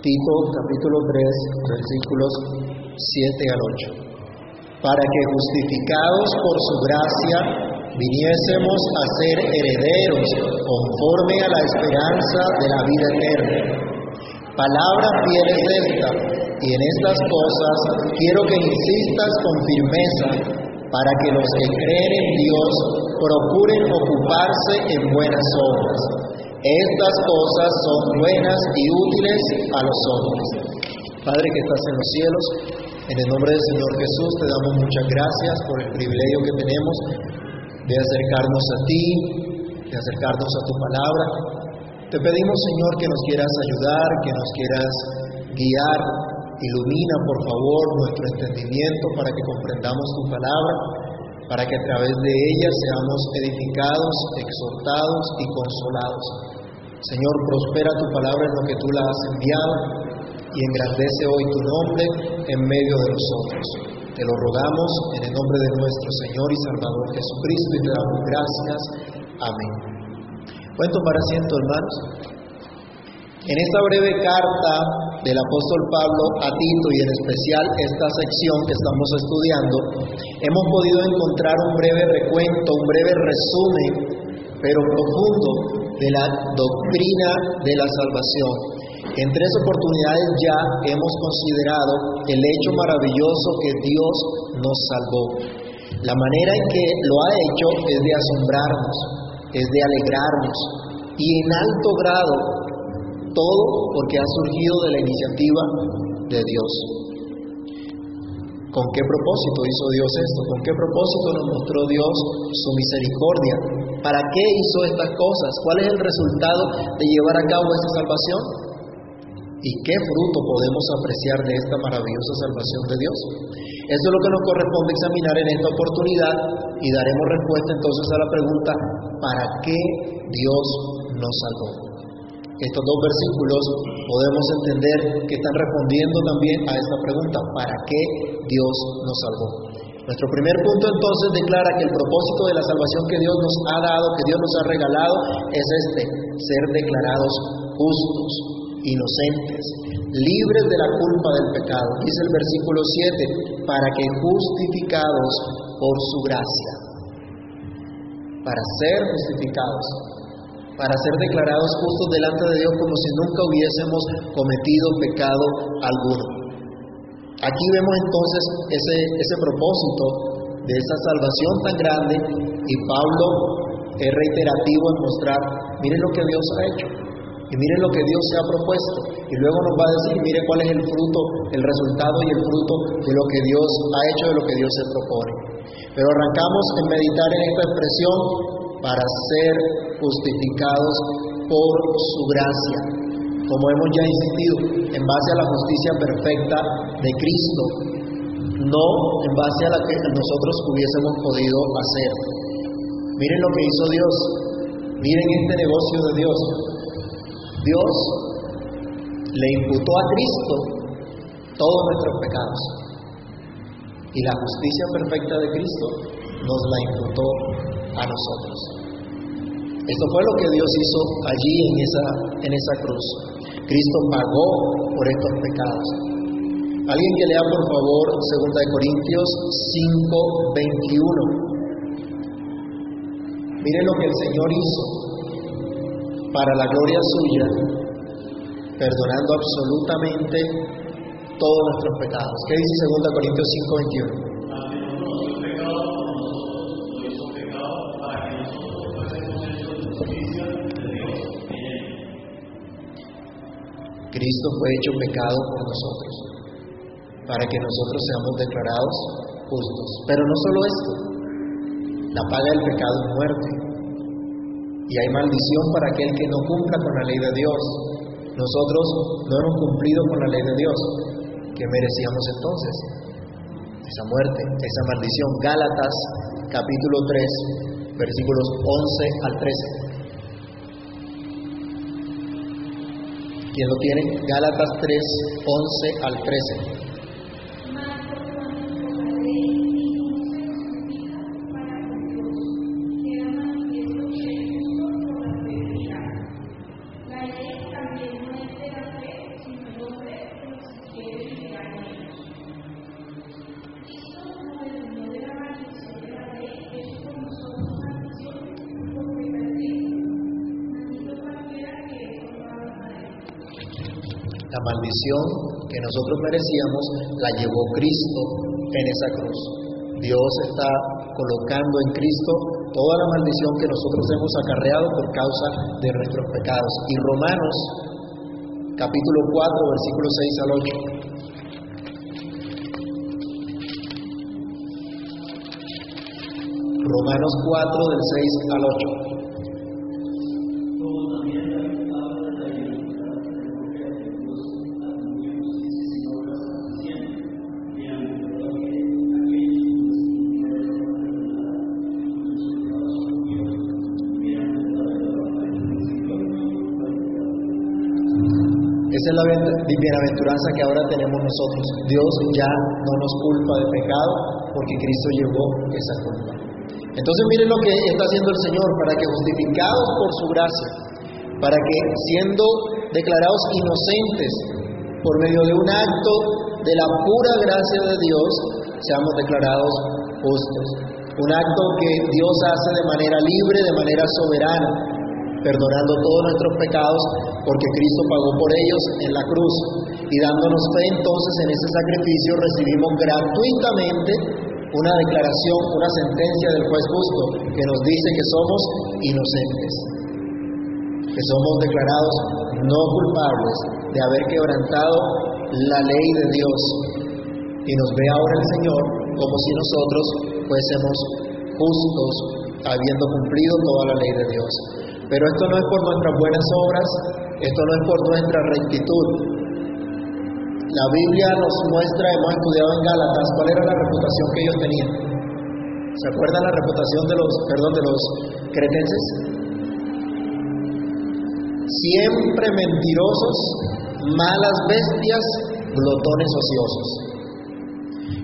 Tito capítulo 3, versículos 7 al 8. Para que justificados por su gracia viniésemos a ser herederos conforme a la esperanza de la vida eterna. Palabra fiel es esta, y en estas cosas quiero que insistas con firmeza para que los que creen en Dios procuren ocuparse en buenas obras. Estas cosas son buenas y útiles a los hombres. Padre que estás en los cielos, en el nombre del Señor Jesús te damos muchas gracias por el privilegio que tenemos de acercarnos a ti, de acercarnos a tu palabra. Te pedimos, Señor, que nos quieras ayudar, que nos quieras guiar. Ilumina, por favor, nuestro entendimiento para que comprendamos tu palabra, para que a través de ella seamos edificados, exhortados y consolados. Señor, prospera tu palabra en lo que tú la has enviado y engrandece hoy tu nombre en medio de nosotros. Te lo rogamos en el nombre de nuestro Señor y Salvador Jesucristo y te damos gracias. Amén. Pueden tomar asiento, hermanos. En esta breve carta del apóstol Pablo a Tito y en especial esta sección que estamos estudiando, hemos podido encontrar un breve recuento, un breve resumen, pero profundo, de la doctrina de la salvación. En tres oportunidades ya hemos considerado el hecho maravilloso que Dios nos salvó. La manera en que lo ha hecho es de asombrarnos, es de alegrarnos y en alto grado todo porque ha surgido de la iniciativa de Dios. ¿Con qué propósito hizo Dios esto? ¿Con qué propósito nos mostró Dios su misericordia? ¿Para qué hizo estas cosas? ¿Cuál es el resultado de llevar a cabo esta salvación? ¿Y qué fruto podemos apreciar de esta maravillosa salvación de Dios? Eso es lo que nos corresponde examinar en esta oportunidad y daremos respuesta entonces a la pregunta, ¿para qué Dios nos salvó? Estos dos versículos podemos entender que están respondiendo también a esta pregunta, ¿para qué Dios nos salvó? Nuestro primer punto entonces declara que el propósito de la salvación que Dios nos ha dado, que Dios nos ha regalado, es este, ser declarados justos, inocentes, libres de la culpa del pecado. Dice el versículo 7, para que justificados por su gracia, para ser justificados para ser declarados justos delante de Dios como si nunca hubiésemos cometido pecado alguno. Aquí vemos entonces ese, ese propósito de esa salvación tan grande y Pablo es reiterativo en mostrar, miren lo que Dios ha hecho y miren lo que Dios se ha propuesto y luego nos va a decir, mire cuál es el fruto, el resultado y el fruto de lo que Dios ha hecho, de lo que Dios se propone. Pero arrancamos en meditar en esta expresión para ser justificados por su gracia, como hemos ya insistido, en base a la justicia perfecta de Cristo, no en base a la que nosotros hubiésemos podido hacer. Miren lo que hizo Dios, miren este negocio de Dios. Dios le imputó a Cristo todos nuestros pecados. Y la justicia perfecta de Cristo nos la imputó a nosotros. Esto fue lo que Dios hizo allí en esa, en esa cruz. Cristo pagó por estos pecados. Alguien que lea por favor 2 Corintios 5, 21. Miren lo que el Señor hizo para la gloria suya, perdonando absolutamente todos nuestros pecados. ¿Qué dice 2 Corintios 5, Cristo fue hecho pecado por nosotros, para que nosotros seamos declarados justos. Pero no solo esto, la paga del pecado es muerte. Y hay maldición para aquel que no cumpla con la ley de Dios. Nosotros no hemos cumplido con la ley de Dios. ¿Qué merecíamos entonces? Esa muerte, esa maldición. Gálatas capítulo 3, versículos 11 al 13. ¿Quién lo tiene? Gálatas 3, 11 al 13. Nosotros merecíamos la llevó Cristo en esa cruz. Dios está colocando en Cristo toda la maldición que nosotros hemos acarreado por causa de nuestros pecados. Y Romanos capítulo 4, versículo 6 al 8. Romanos 4 del 6 al 8. Bienaventuranza que ahora tenemos nosotros. Dios ya no nos culpa de pecado porque Cristo llevó esa culpa. Entonces miren lo que está haciendo el Señor para que justificados por su gracia, para que siendo declarados inocentes por medio de un acto de la pura gracia de Dios, seamos declarados justos. Un acto que Dios hace de manera libre, de manera soberana, perdonando todos nuestros pecados, porque Cristo pagó por ellos en la cruz. Y dándonos fe entonces en ese sacrificio recibimos gratuitamente una declaración, una sentencia del juez justo que nos dice que somos inocentes, que somos declarados no culpables de haber quebrantado la ley de Dios. Y nos ve ahora el Señor como si nosotros fuésemos justos habiendo cumplido toda la ley de Dios. Pero esto no es por nuestras buenas obras, esto no es por nuestra rectitud. La Biblia nos muestra, hemos estudiado en Gálatas, cuál era la reputación que ellos tenían. ¿Se acuerdan la reputación de los, perdón, de los cretenses? Siempre mentirosos, malas bestias, glotones ociosos.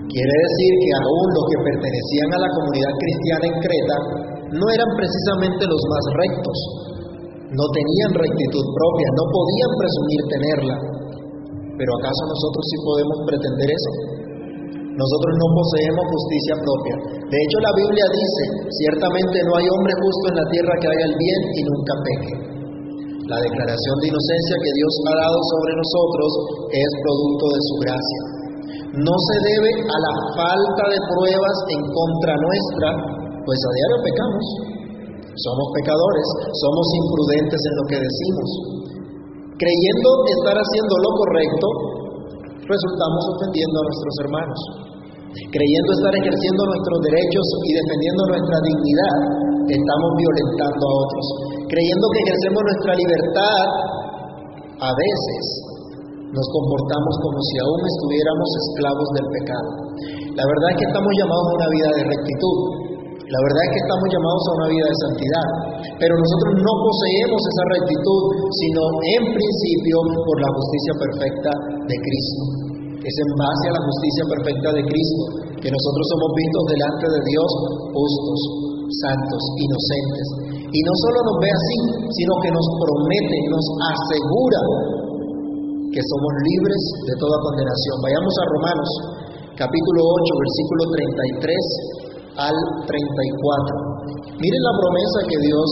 Quiere decir que aún los que pertenecían a la comunidad cristiana en Creta no eran precisamente los más rectos, no tenían rectitud propia, no podían presumir tenerla. Pero ¿acaso nosotros sí podemos pretender eso? Nosotros no poseemos justicia propia. De hecho, la Biblia dice, ciertamente no hay hombre justo en la tierra que haga el bien y nunca peque. La declaración de inocencia que Dios ha dado sobre nosotros es producto de su gracia. No se debe a la falta de pruebas en contra nuestra, pues a diario pecamos. Somos pecadores, somos imprudentes en lo que decimos. Creyendo estar haciendo lo correcto, resultamos ofendiendo a nuestros hermanos. Creyendo estar ejerciendo nuestros derechos y defendiendo nuestra dignidad, estamos violentando a otros. Creyendo que ejercemos nuestra libertad, a veces nos comportamos como si aún estuviéramos esclavos del pecado. La verdad es que estamos llamados a una vida de rectitud, la verdad es que estamos llamados a una vida de santidad, pero nosotros no poseemos esa rectitud, sino en principio por la justicia perfecta de Cristo. Es en base a la justicia perfecta de Cristo que nosotros somos vistos delante de Dios justos, santos, inocentes. Y no solo nos ve así, sino que nos promete, nos asegura que somos libres de toda condenación. Vayamos a Romanos capítulo 8, versículo 33 al 34. Miren la promesa que Dios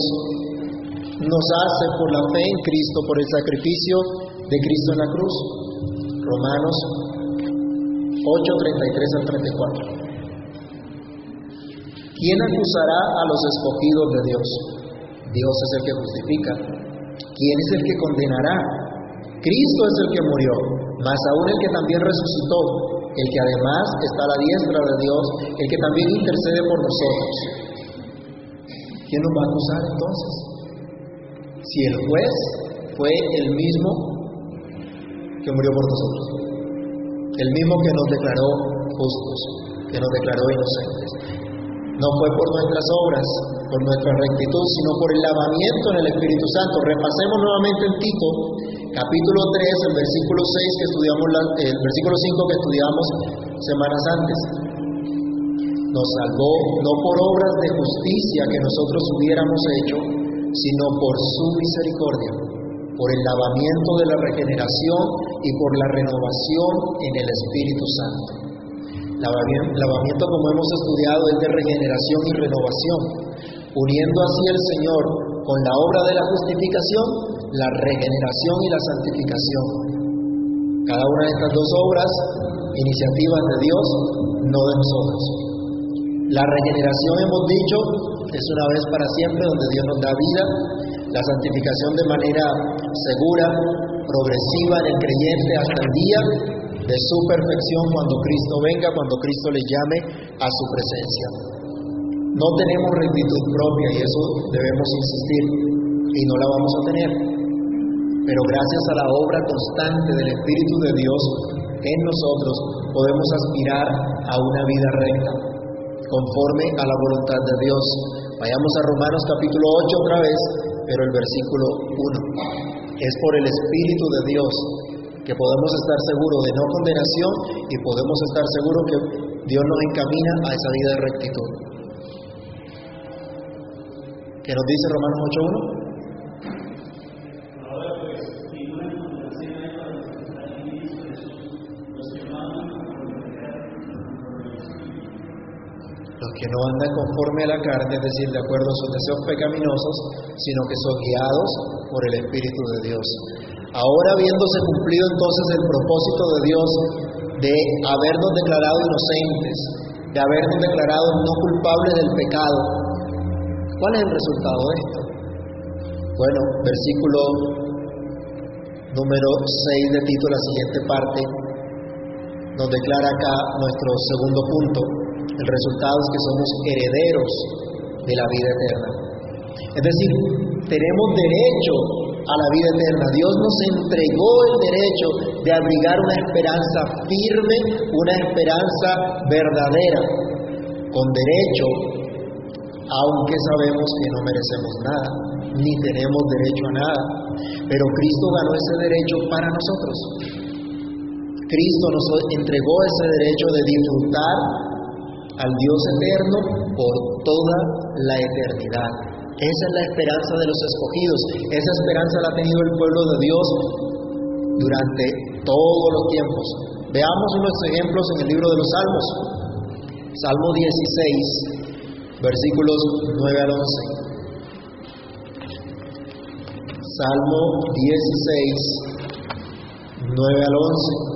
nos hace por la fe en Cristo, por el sacrificio de Cristo en la cruz. Romanos 8, 33 al 34. ¿Quién acusará a los escogidos de Dios? Dios es el que justifica. ¿Quién es el que condenará? Cristo es el que murió, más aún el que también resucitó, el que además está a la diestra de Dios, el que también intercede por nosotros. ¿Quién nos va a acusar entonces? Si el juez fue el mismo que murió por nosotros, el mismo que nos declaró justos, que nos declaró inocentes. No fue por nuestras obras, por nuestra rectitud, sino por el lavamiento en el Espíritu Santo. Repasemos nuevamente en Tito, capítulo 3, el versículo 6 que estudiamos, el versículo 5 que estudiamos semanas antes. Nos salvó no por obras de justicia que nosotros hubiéramos hecho, sino por su misericordia, por el lavamiento de la regeneración y por la renovación en el Espíritu Santo. Lavamiento, como hemos estudiado, es de regeneración y renovación, uniendo así el Señor con la obra de la justificación, la regeneración y la santificación. Cada una de estas dos obras, iniciativas de Dios, no de nosotros. La regeneración, hemos dicho, es una vez para siempre donde Dios nos da vida. La santificación de manera segura, progresiva en el creyente hasta el día de su perfección cuando Cristo venga, cuando Cristo le llame a su presencia. No tenemos rectitud propia y eso debemos insistir y no la vamos a tener. Pero gracias a la obra constante del Espíritu de Dios en nosotros podemos aspirar a una vida recta, conforme a la voluntad de Dios. Vayamos a Romanos capítulo 8 otra vez, pero el versículo 1. Es por el Espíritu de Dios que podemos estar seguros de no condenación y podemos estar seguros que Dios nos encamina a esa vida de rectitud. ¿Qué nos dice Romanos 8.1? Que no andan conforme a la carne, es decir, de acuerdo a sus deseos pecaminosos, sino que son guiados por el Espíritu de Dios. Ahora habiéndose cumplido entonces el propósito de Dios de habernos declarado inocentes, de habernos declarado no culpables del pecado, ¿cuál es el resultado de esto? Bueno, versículo número 6 de Tito, la siguiente parte, nos declara acá nuestro segundo punto. El resultado es que somos herederos de la vida eterna. Es decir, tenemos derecho a la vida eterna. Dios nos entregó el derecho de abrigar una esperanza firme, una esperanza verdadera, con derecho, aunque sabemos que no merecemos nada, ni tenemos derecho a nada. Pero Cristo ganó ese derecho para nosotros. Cristo nos entregó ese derecho de disfrutar al Dios eterno por toda la eternidad. Esa es la esperanza de los escogidos. Esa esperanza la ha tenido el pueblo de Dios durante todos los tiempos. Veamos unos ejemplos en el libro de los Salmos. Salmo 16, versículos 9 al 11. Salmo 16, 9 al 11.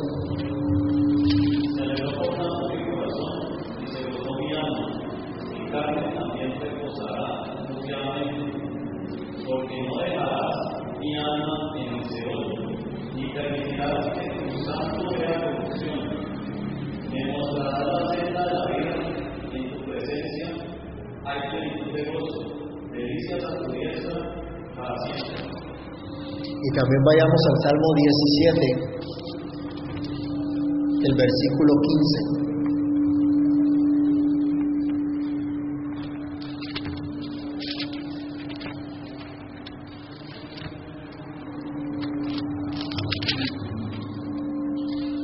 También vayamos al Salmo 17, el versículo 15.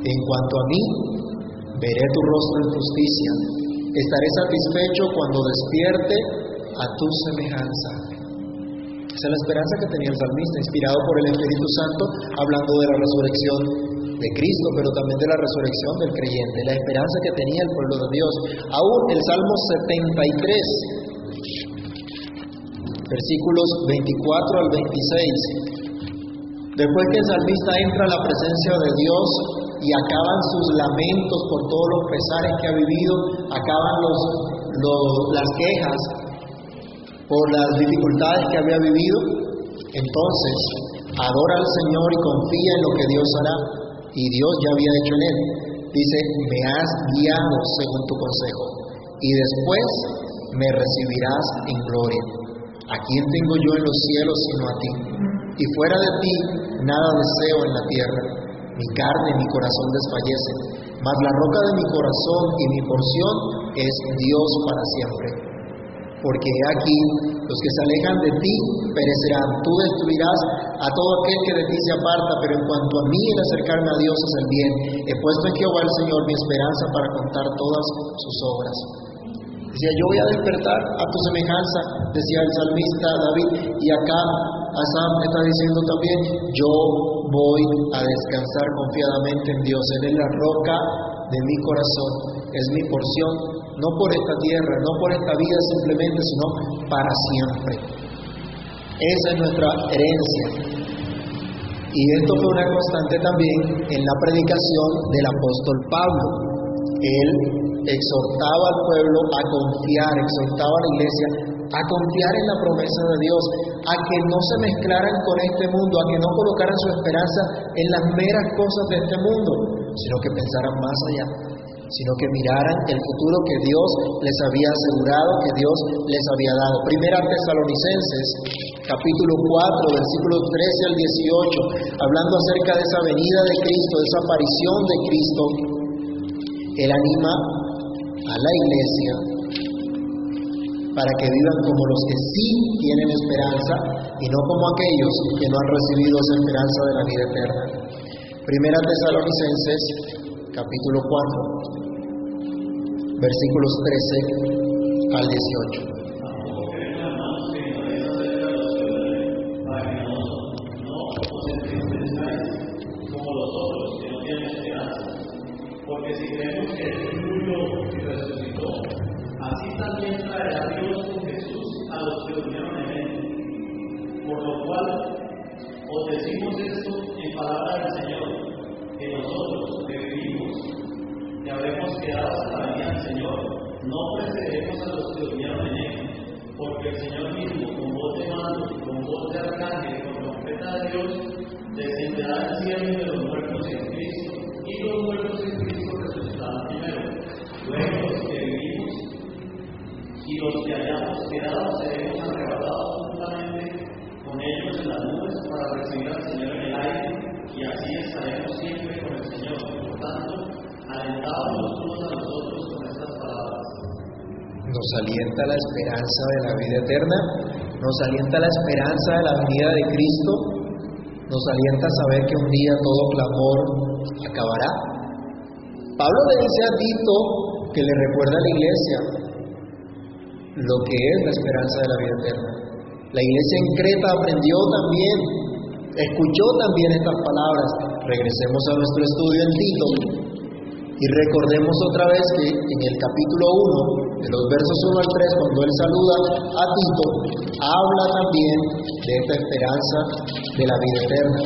En cuanto a mí, veré tu rostro en justicia. Estaré satisfecho cuando despierte a tu semejanza. Esa es la esperanza que tenía el salmista, inspirado por el Espíritu Santo, hablando de la resurrección de Cristo, pero también de la resurrección del creyente, la esperanza que tenía el pueblo de Dios. Aún el Salmo 73, versículos 24 al 26. Después que el salmista entra a la presencia de Dios y acaban sus lamentos por todos los pesares que ha vivido, acaban los, las quejas, por las dificultades que había vivido, entonces adora al Señor y confía en lo que Dios hará. Y Dios ya había hecho en él. Dice, me has guiado según tu consejo. Y después me recibirás en gloria. ¿A quién tengo yo en los cielos sino a ti? Y fuera de ti nada deseo en la tierra. Mi carne y mi corazón desfallecen, mas la roca de mi corazón y mi porción es Dios para siempre porque aquí los que se alejan de ti perecerán. Tú destruirás a todo aquel que de ti se aparta, pero en cuanto a mí el acercarme a Dios es el bien. He puesto en Jehová el Señor mi esperanza para contar todas sus obras. Decía, yo voy a despertar a tu semejanza, decía el salmista David, y acá Asam está diciendo también, yo voy a descansar confiadamente en Dios, Él es la roca de mi corazón, es mi porción, no por esta tierra, no por esta vida simplemente, sino para siempre. Esa es nuestra herencia. Y esto fue una constante también en la predicación del apóstol Pablo. Él exhortaba al pueblo a confiar, exhortaba a la iglesia a confiar en la promesa de Dios, a que no se mezclaran con este mundo, a que no colocaran su esperanza en las meras cosas de este mundo, sino que pensaran más allá, sino que miraran el futuro que Dios les había asegurado, que Dios les había dado. Primera Tesalonicenses, capítulo 4, versículos 13 al 18, hablando acerca de esa venida de Cristo, de esa aparición de Cristo, Él anima a la iglesia para que vivan como los que sí tienen esperanza y no como aquellos que no han recibido esa esperanza de la vida eterna. Primera Tesalonicenses, capítulo 4, versículos 13 al 18. Alienta la esperanza de la vida eterna, nos alienta la esperanza de la venida de Cristo, nos alienta saber que un día todo clamor acabará. Pablo le dice a Tito que le recuerda a la iglesia lo que es la esperanza de la vida eterna. La iglesia en Creta aprendió también, escuchó también estas palabras. Regresemos a nuestro estudio en Tito y recordemos otra vez que en el capítulo 1, de los versos 1 al 3, cuando él saluda a Tito, habla también de esta esperanza de la vida eterna.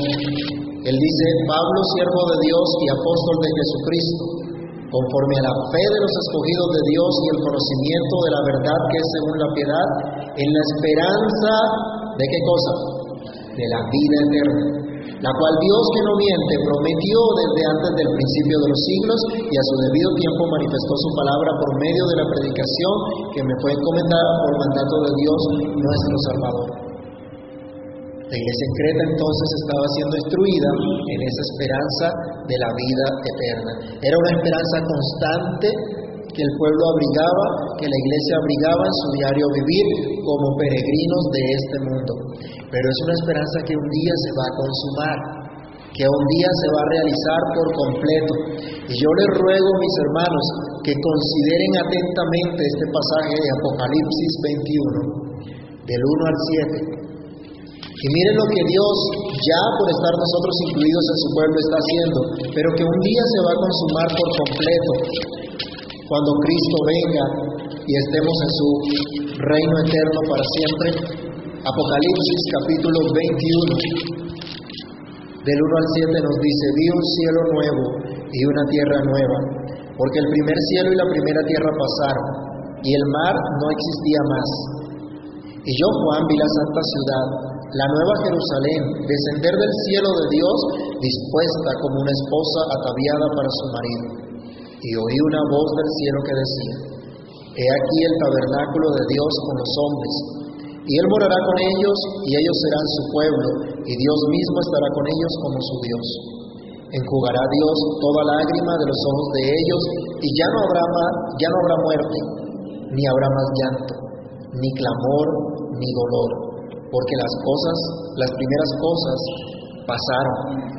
Él dice, Pablo, siervo de Dios y apóstol de Jesucristo, conforme a la fe de los escogidos de Dios y el conocimiento de la verdad que es según la piedad, en la esperanza de qué cosa? De la vida eterna la cual Dios que no miente prometió desde antes del principio de los siglos y a su debido tiempo manifestó su palabra por medio de la predicación que me fue encomendada por mandato de Dios nuestro Salvador. La iglesia en Creta entonces estaba siendo instruida en esa esperanza de la vida eterna. Era una esperanza constante que el pueblo abrigaba, que la iglesia abrigaba en su diario vivir como peregrinos de este mundo. Pero es una esperanza que un día se va a consumar, que un día se va a realizar por completo. Y yo les ruego, mis hermanos, que consideren atentamente este pasaje de Apocalipsis 21, del 1 al 7. Y miren lo que Dios, ya por estar nosotros incluidos en su pueblo, está haciendo, pero que un día se va a consumar por completo, cuando Cristo venga y estemos en su reino eterno para siempre. Apocalipsis capítulo 21, del 1 al 7 nos dice, vi un cielo nuevo y una tierra nueva, porque el primer cielo y la primera tierra pasaron, y el mar no existía más. Y yo, Juan, vi la santa ciudad, la nueva Jerusalén, descender del cielo de Dios, dispuesta como una esposa ataviada para su marido y oí una voz del cielo que decía, He aquí el tabernáculo de Dios con los hombres, y Él morará con ellos, y ellos serán su pueblo, y Dios mismo estará con ellos como su Dios. Enjugará Dios toda lágrima de los ojos de ellos, y ya no habrá, más, ya no habrá muerte, ni habrá más llanto, ni clamor, ni dolor, porque las cosas, las primeras cosas, pasaron.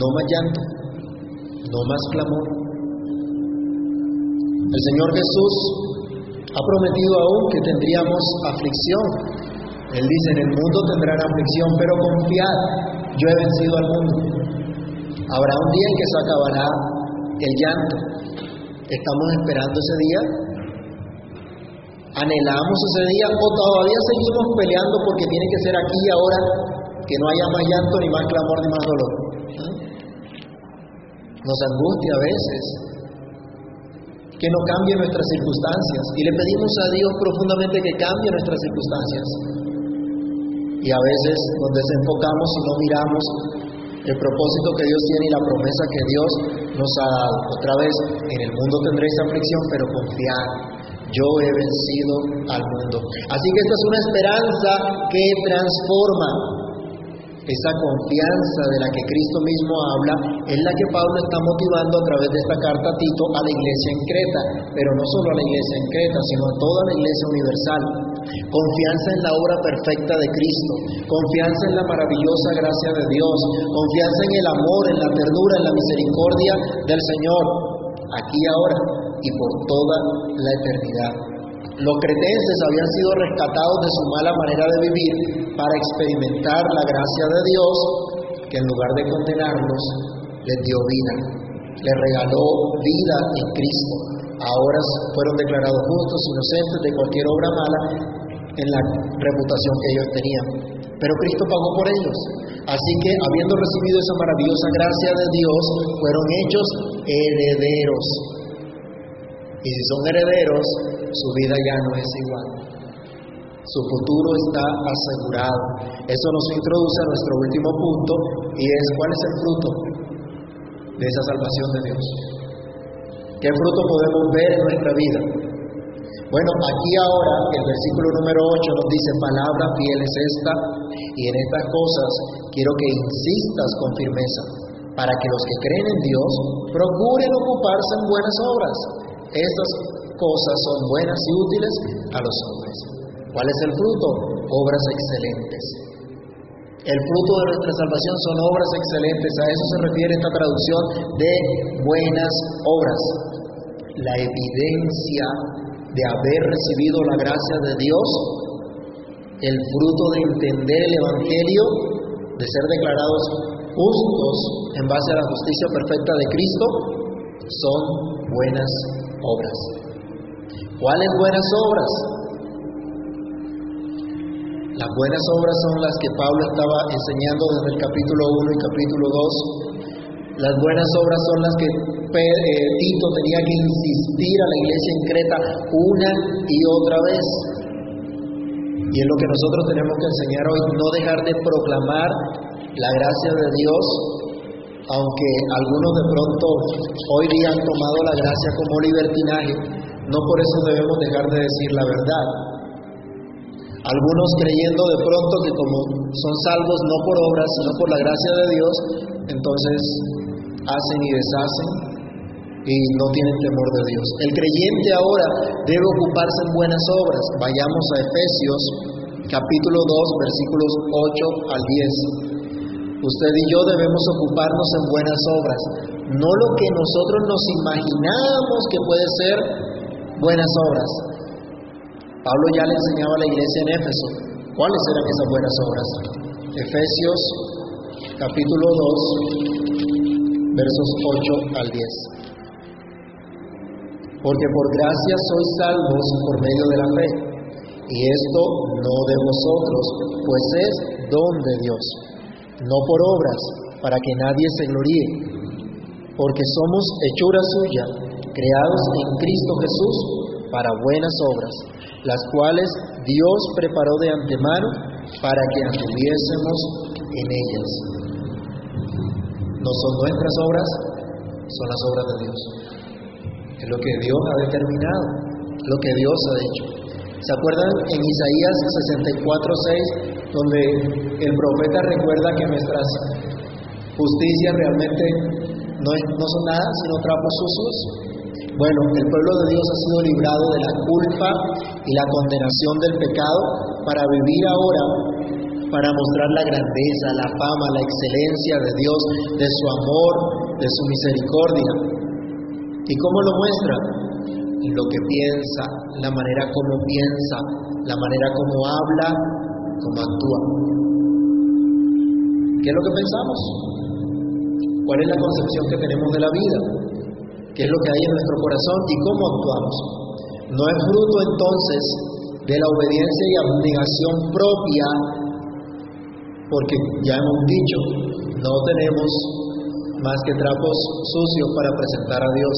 No más llanto, no más clamor. El Señor Jesús ha prometido aún que tendríamos aflicción. Él dice, en el mundo tendrán aflicción, pero confiad, yo he vencido al mundo. Habrá un día en que se acabará el llanto. ¿Estamos esperando ese día? ¿Anhelamos ese día o todavía seguimos peleando porque tiene que ser aquí y ahora que no haya más llanto, ni más clamor, ni más dolor? Nos angustia a veces que no cambie nuestras circunstancias y le pedimos a Dios profundamente que cambie nuestras circunstancias. Y a veces nos desenfocamos y no miramos el propósito que Dios tiene y la promesa que Dios nos ha dado. Otra vez, en el mundo tendréis aflicción, pero confiad, yo he vencido al mundo. Así que esta es una esperanza que transforma. Esa confianza de la que Cristo mismo habla es la que Pablo está motivando a través de esta carta a Tito a la iglesia en Creta, pero no solo a la iglesia en Creta, sino a toda la iglesia universal. Confianza en la obra perfecta de Cristo, confianza en la maravillosa gracia de Dios, confianza en el amor, en la ternura, en la misericordia del Señor, aquí ahora y por toda la eternidad. Los cretenses habían sido rescatados de su mala manera de vivir para experimentar la gracia de Dios que en lugar de condenarlos les dio vida, les regaló vida en Cristo. Ahora fueron declarados justos, inocentes de cualquier obra mala en la reputación que ellos tenían. Pero Cristo pagó por ellos. Así que, habiendo recibido esa maravillosa gracia de Dios, fueron hechos herederos. Y si son herederos, su vida ya no es igual. Su futuro está asegurado. Eso nos introduce a nuestro último punto y es cuál es el fruto de esa salvación de Dios. ¿Qué fruto podemos ver en nuestra vida? Bueno, aquí ahora el versículo número 8 nos dice, palabra fiel es esta, y en estas cosas quiero que insistas con firmeza, para que los que creen en Dios procuren ocuparse en buenas obras. Estas cosas son buenas y útiles a los hombres. ¿Cuál es el fruto? Obras excelentes. El fruto de nuestra salvación son obras excelentes. A eso se refiere esta traducción de buenas obras. La evidencia de haber recibido la gracia de Dios, el fruto de entender el Evangelio, de ser declarados justos en base a la justicia perfecta de Cristo, son buenas obras. ¿Cuáles buenas obras? Las buenas obras son las que Pablo estaba enseñando desde el capítulo 1 y capítulo 2. Las buenas obras son las que eh, Tito tenía que insistir a la iglesia en Creta una y otra vez. Y es lo que nosotros tenemos que enseñar hoy, no dejar de proclamar la gracia de Dios, aunque algunos de pronto hoy día han tomado la gracia como libertinaje, no por eso debemos dejar de decir la verdad. Algunos creyendo de pronto que como son salvos no por obras, sino por la gracia de Dios, entonces hacen y deshacen y no tienen temor de Dios. El creyente ahora debe ocuparse en buenas obras. Vayamos a Efesios capítulo 2 versículos 8 al 10. Usted y yo debemos ocuparnos en buenas obras, no lo que nosotros nos imaginamos que puede ser buenas obras. Pablo ya le enseñaba a la iglesia en Éfeso cuáles eran esas buenas obras. Efesios capítulo 2 versos 8 al 10 porque por gracia sois salvos por medio de la fe. Y esto no de vosotros, pues es don de Dios, no por obras, para que nadie se gloríe, porque somos hechura suya, creados en Cristo Jesús para buenas obras, las cuales Dios preparó de antemano para que anduviésemos en ellas. No son nuestras obras, son las obras de Dios. Es lo que Dios ha determinado, lo que Dios ha dicho. ¿Se acuerdan en Isaías 64:6, donde el profeta recuerda que nuestras justicias realmente no, no son nada sino trapos sucios? Bueno, el pueblo de Dios ha sido librado de la culpa y la condenación del pecado para vivir ahora para mostrar la grandeza, la fama, la excelencia de Dios, de su amor, de su misericordia. ¿Y cómo lo muestra? Lo que piensa, la manera como piensa, la manera como habla, como actúa. ¿Qué es lo que pensamos? ¿Cuál es la concepción que tenemos de la vida? ¿Qué es lo que hay en nuestro corazón y cómo actuamos? No es fruto entonces de la obediencia y abnegación propia, porque ya hemos dicho, no tenemos más que trapos sucios para presentar a Dios.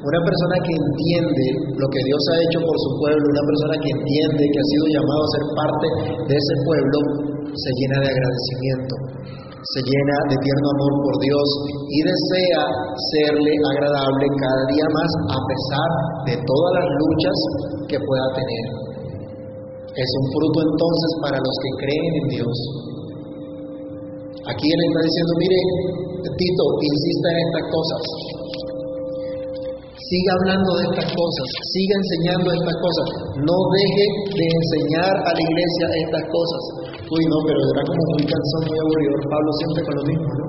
Una persona que entiende lo que Dios ha hecho por su pueblo, una persona que entiende que ha sido llamado a ser parte de ese pueblo, se llena de agradecimiento, se llena de tierno amor por Dios y desea serle agradable cada día más a pesar de todas las luchas que pueda tener. Es un fruto entonces para los que creen en Dios. Aquí él está diciendo, mire, Tito, insista en estas cosas. Siga hablando de estas cosas, siga enseñando estas cosas. No deje de enseñar a la iglesia estas cosas. Uy, no, pero era como muy cansón, muy aburrido. Pablo siempre con lo mismo, ¿no?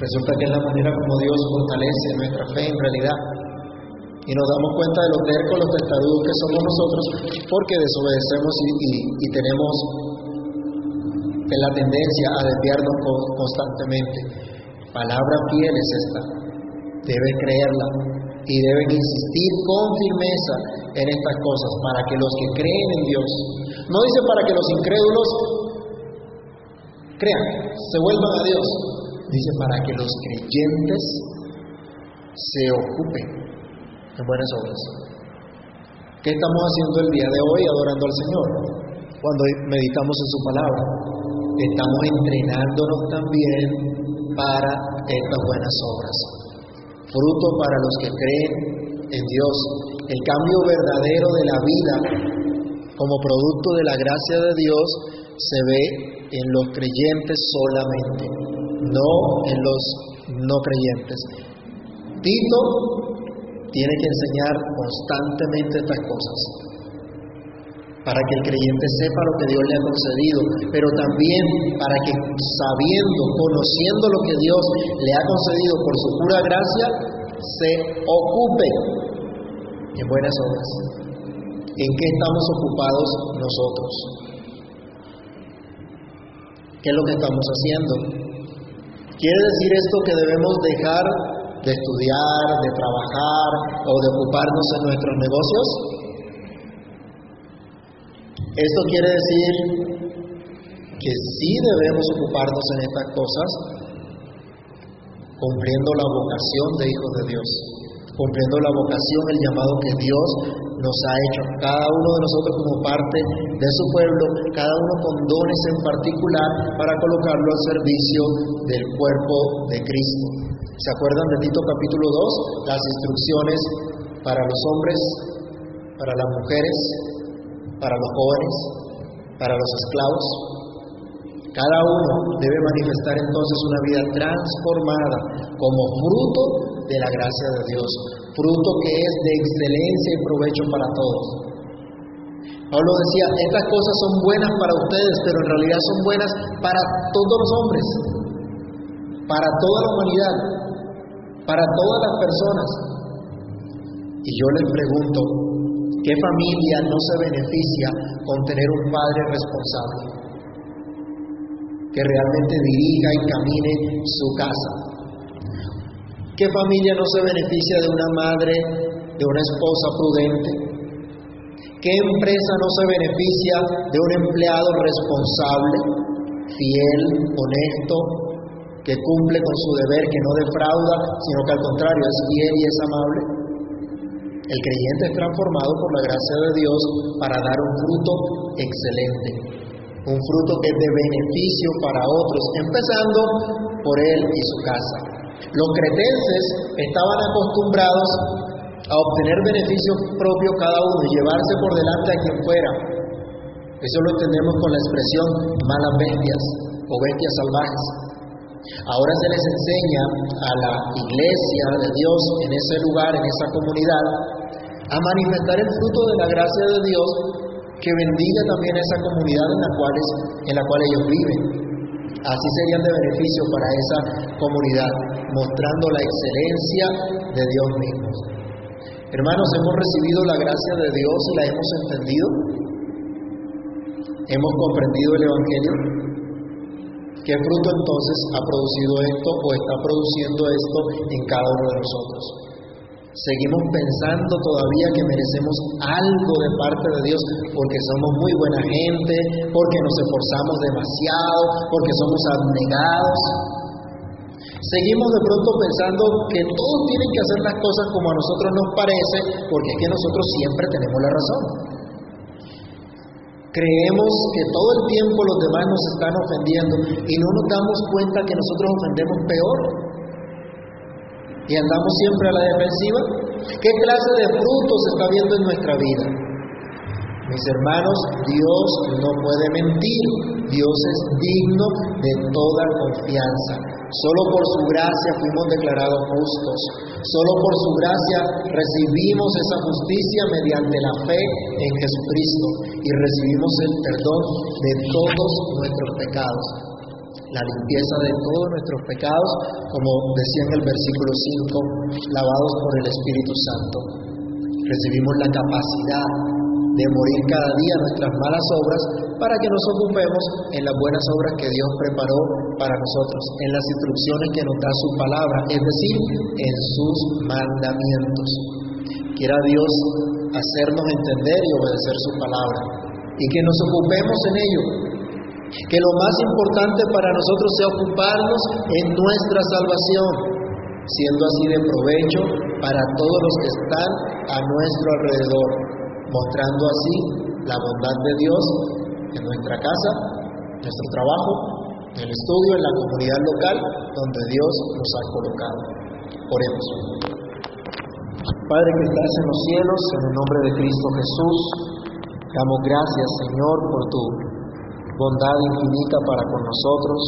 Resulta que es la manera como Dios fortalece nuestra fe en realidad. Y nos damos cuenta de los tercos, los testarudos que somos nosotros, porque desobedecemos y, y tenemos la tendencia a desviarnos constantemente. Palabra fiel es esta. Debe creerla y deben insistir con firmeza en estas cosas para que los que creen en Dios, no dice para que los incrédulos crean, se vuelvan a Dios, dice para que los creyentes se ocupen en buenas obras. ¿Qué estamos haciendo el día de hoy adorando al Señor? Cuando meditamos en su palabra, estamos entrenándonos también para estas buenas obras. Fruto para los que creen en Dios. El cambio verdadero de la vida como producto de la gracia de Dios se ve en los creyentes solamente, no en los no creyentes. Tito tiene que enseñar constantemente estas cosas para que el creyente sepa lo que Dios le ha concedido, pero también para que sabiendo, conociendo lo que Dios le ha concedido por su pura gracia, se ocupe en buenas obras. ¿En qué estamos ocupados nosotros? ¿Qué es lo que estamos haciendo? ¿Quiere decir esto que debemos dejar de estudiar, de trabajar o de ocuparnos en nuestros negocios? Esto quiere decir que sí debemos ocuparnos en estas cosas, cumpliendo la vocación de hijos de Dios, cumpliendo la vocación, el llamado que Dios nos ha hecho, cada uno de nosotros como parte de su pueblo, cada uno con dones en particular para colocarlo al servicio del cuerpo de Cristo. ¿Se acuerdan de Tito capítulo 2? Las instrucciones para los hombres, para las mujeres, para los jóvenes, para los esclavos. Cada uno debe manifestar entonces una vida transformada como fruto de la gracia de Dios, fruto que es de excelencia y provecho para todos. Pablo decía, estas cosas son buenas para ustedes, pero en realidad son buenas para todos los hombres, para toda la humanidad, para todas las personas. Y yo les pregunto, ¿Qué familia no se beneficia con tener un padre responsable? Que realmente dirija y camine su casa. ¿Qué familia no se beneficia de una madre, de una esposa prudente? ¿Qué empresa no se beneficia de un empleado responsable, fiel, honesto, que cumple con su deber, que no defrauda, sino que al contrario es fiel y es amable? El creyente es transformado por la gracia de Dios para dar un fruto excelente, un fruto que es de beneficio para otros, empezando por él y su casa. Los cretenses estaban acostumbrados a obtener beneficios propios cada uno y llevarse por delante a quien fuera. Eso lo entendemos con la expresión malas bestias o bestias salvajes. Ahora se les enseña a la iglesia de Dios en ese lugar, en esa comunidad, a manifestar el fruto de la gracia de Dios que bendiga también esa comunidad en la cual, en la cual ellos viven. Así serían de beneficio para esa comunidad, mostrando la excelencia de Dios mismo. Hermanos, hemos recibido la gracia de Dios y la hemos entendido. Hemos comprendido el Evangelio. ¿Qué fruto entonces ha producido esto o está produciendo esto en cada uno de nosotros? Seguimos pensando todavía que merecemos algo de parte de Dios porque somos muy buena gente, porque nos esforzamos demasiado, porque somos abnegados. Seguimos de pronto pensando que todos tienen que hacer las cosas como a nosotros nos parece, porque es que nosotros siempre tenemos la razón. Creemos que todo el tiempo los demás nos están ofendiendo y no nos damos cuenta que nosotros ofendemos peor y andamos siempre a la defensiva? ¿Qué clase de frutos está viendo en nuestra vida? Mis hermanos, Dios no puede mentir. Dios es digno de toda confianza. Solo por su gracia fuimos declarados justos. Solo por su gracia recibimos esa justicia mediante la fe en Jesucristo y recibimos el perdón de todos nuestros pecados la limpieza de todos nuestros pecados, como decía en el versículo 5, lavados por el Espíritu Santo. Recibimos la capacidad de morir cada día nuestras malas obras para que nos ocupemos en las buenas obras que Dios preparó para nosotros, en las instrucciones que nos da su palabra, es decir, en sus mandamientos. Quiera Dios hacernos entender y obedecer su palabra y que nos ocupemos en ello que lo más importante para nosotros sea ocuparnos en nuestra salvación, siendo así de provecho para todos los que están a nuestro alrededor, mostrando así la bondad de Dios en nuestra casa, nuestro trabajo, en el estudio, en la comunidad local donde Dios nos ha colocado. Oremos. Padre que estás en los cielos, en el nombre de Cristo Jesús, damos gracias Señor por tu bondad infinita para con nosotros.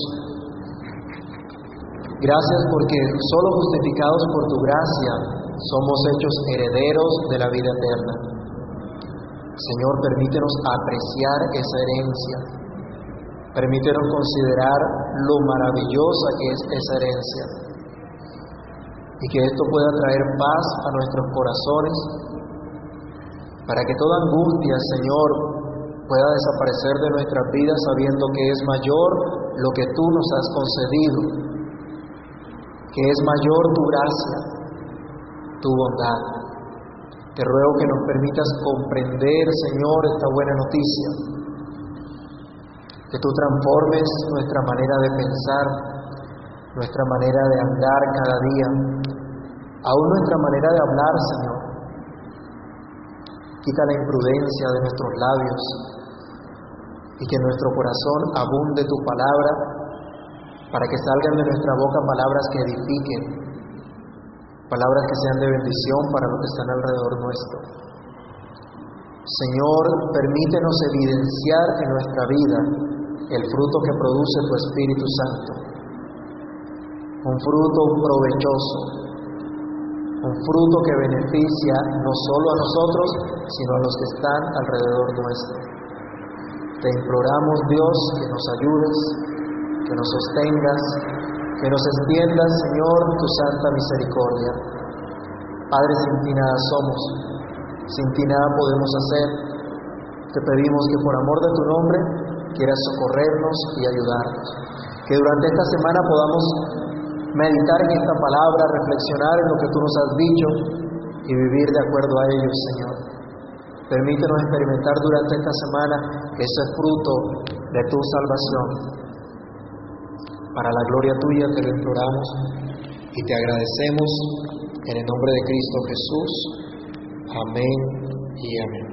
Gracias porque solo justificados por tu gracia somos hechos herederos de la vida eterna. Señor, permítenos apreciar esa herencia. Permítenos considerar lo maravillosa que es esa herencia. Y que esto pueda traer paz a nuestros corazones, para que toda angustia, Señor, pueda desaparecer de nuestras vidas sabiendo que es mayor lo que tú nos has concedido, que es mayor tu gracia, tu bondad. Te ruego que nos permitas comprender, Señor, esta buena noticia, que tú transformes nuestra manera de pensar, nuestra manera de andar cada día, aún nuestra manera de hablar, Señor. Quita la imprudencia de nuestros labios, y que nuestro corazón abunde tu palabra para que salgan de nuestra boca palabras que edifiquen, palabras que sean de bendición para los que están alrededor nuestro. Señor, permítenos evidenciar en nuestra vida el fruto que produce tu Espíritu Santo, un fruto provechoso, un fruto que beneficia no solo a nosotros, sino a los que están alrededor nuestro. Te imploramos, Dios, que nos ayudes, que nos sostengas, que nos extiendas, Señor, tu santa misericordia. Padre, sin ti nada somos, sin ti nada podemos hacer. Te pedimos que por amor de tu nombre quieras socorrernos y ayudarnos. Que durante esta semana podamos meditar en esta palabra, reflexionar en lo que tú nos has dicho y vivir de acuerdo a ello, Señor. Permítenos experimentar durante esta semana ese fruto de tu salvación. Para la gloria tuya te lo imploramos y te agradecemos en el nombre de Cristo Jesús. Amén y amén.